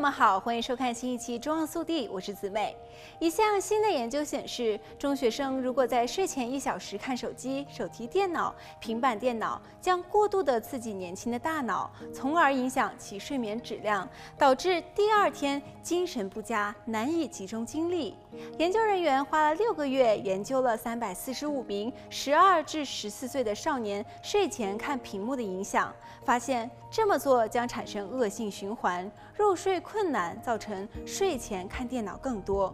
友们好，欢迎收看新一期《中澳速递》，我是子美。一项新的研究显示，中学生如果在睡前一小时看手机、手提电脑、平板电脑，将过度的刺激年轻的大脑，从而影响其睡眠质量，导致第二天精神不佳，难以集中精力。研究人员花了六个月，研究了三百四十五名十二至十四岁的少年睡前看屏幕的影响，发现这么做将产生恶性循环，入睡困难，造成睡前看电脑更多。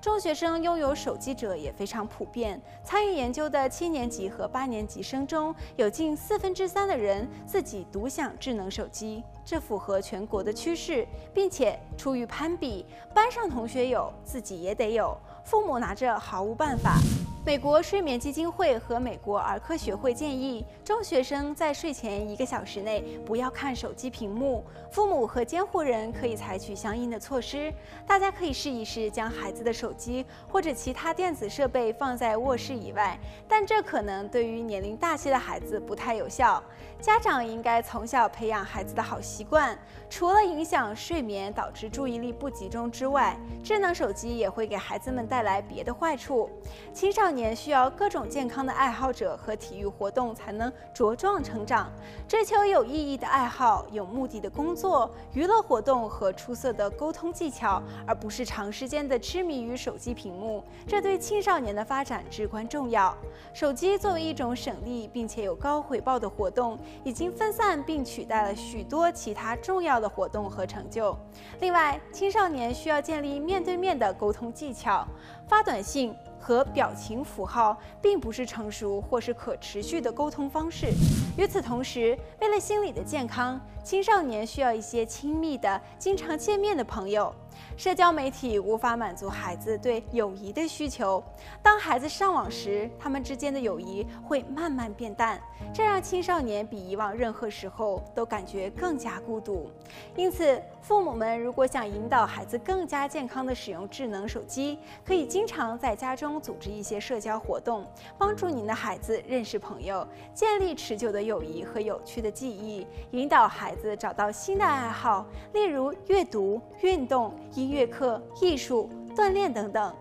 中学生拥有手机者也非常普遍。参与研究的七年级和八年级生中，有近四分之三的人自己独享智能手机，这符合全国的趋势，并且出于攀比，班上同学有，自己也得有，父母拿着毫无办法。美国睡眠基金会和美国儿科学会建议，中学生在睡前一个小时内不要看手机屏幕。父母和监护人可以采取相应的措施。大家可以试一试将孩子的手机或者其他电子设备放在卧室以外，但这可能对于年龄大些的孩子不太有效。家长应该从小培养孩子的好习惯。除了影响睡眠、导致注意力不集中之外，智能手机也会给孩子们带来别的坏处。青少年需要各种健康的爱好者和体育活动才能茁壮成长。追求有意义的爱好、有目的的工作、娱乐活动和出色的沟通技巧，而不是长时间的痴迷于手机屏幕。这对青少年的发展至关重要。手机作为一种省力并且有高回报的活动，已经分散并取代了许多其他重要的活动和成就。另外，青少年需要建立面对面的沟通技巧，发短信和表情符号并不是成熟或是可持续的沟通方式。与此同时，为了心理的健康，青少年需要一些亲密的、经常见面的朋友。社交媒体无法满足孩子对友谊的需求。当孩子上网时，他们之间的友谊会慢慢变淡，这让青少年比以往任何时候都感觉更加孤独。因此，父母们如果想引导孩子更加健康地使用智能手机，可以经常在家中组织一些社交活动，帮助您的孩子认识朋友，建立持久的友谊和有趣的记忆，引导孩子找到新的爱好，例如阅读、运动。音乐课艺术锻炼等等。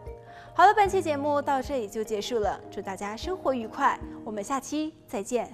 好了本期节目到这里就结束了祝大家生活愉快我们下期再见。